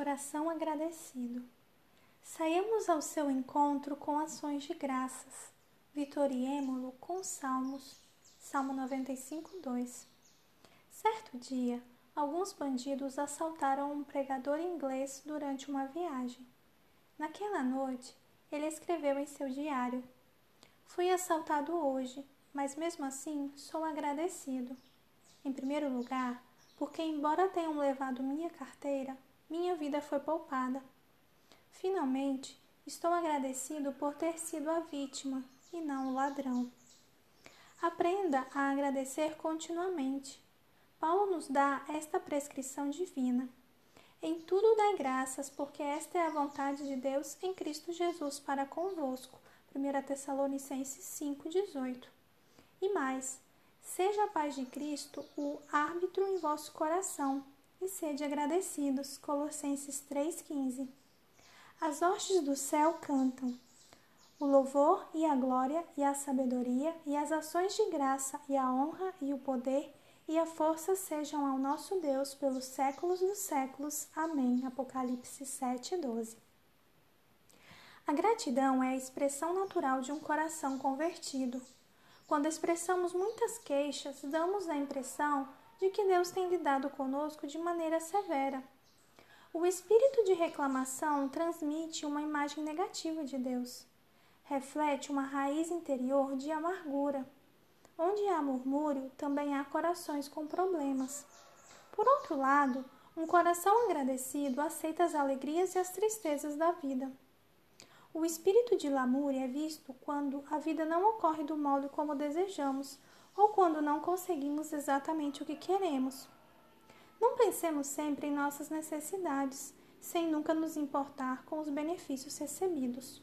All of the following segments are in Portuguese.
coração agradecido. Saiamos ao seu encontro com ações de graças. Vitoriemo-lo com salmos. Salmo 95, 2. Certo dia, alguns bandidos assaltaram um pregador inglês durante uma viagem. Naquela noite, ele escreveu em seu diário: Fui assaltado hoje, mas mesmo assim sou agradecido. Em primeiro lugar, porque, embora tenham levado minha carteira, minha vida foi poupada. Finalmente, estou agradecido por ter sido a vítima e não o ladrão. Aprenda a agradecer continuamente. Paulo nos dá esta prescrição divina. Em tudo dai graças, porque esta é a vontade de Deus em Cristo Jesus para convosco. 1 Tessalonicenses 5,18. E mais, Seja a paz de Cristo o árbitro em vosso coração sede agradecidos. Colossenses 3,15. As hostes do céu cantam. O louvor e a glória e a sabedoria e as ações de graça e a honra e o poder e a força sejam ao nosso Deus pelos séculos dos séculos. Amém. Apocalipse 7:12. A gratidão é a expressão natural de um coração convertido. Quando expressamos muitas queixas, damos a impressão de que Deus tem lidado conosco de maneira severa. O espírito de reclamação transmite uma imagem negativa de Deus. Reflete uma raiz interior de amargura. Onde há murmúrio, também há corações com problemas. Por outro lado, um coração agradecido aceita as alegrias e as tristezas da vida. O espírito de lamúria é visto quando a vida não ocorre do modo como desejamos ou quando não conseguimos exatamente o que queremos. Não pensemos sempre em nossas necessidades, sem nunca nos importar com os benefícios recebidos.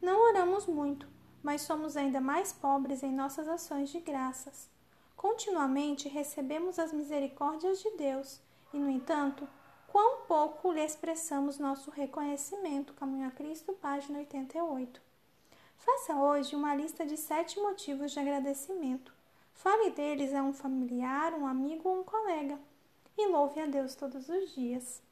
Não oramos muito, mas somos ainda mais pobres em nossas ações de graças. Continuamente recebemos as misericórdias de Deus e, no entanto, quão pouco lhe expressamos nosso reconhecimento. Caminho a Cristo, página 88. Faça hoje uma lista de sete motivos de agradecimento. Fale deles a um familiar, um amigo ou um colega. E louve a Deus todos os dias.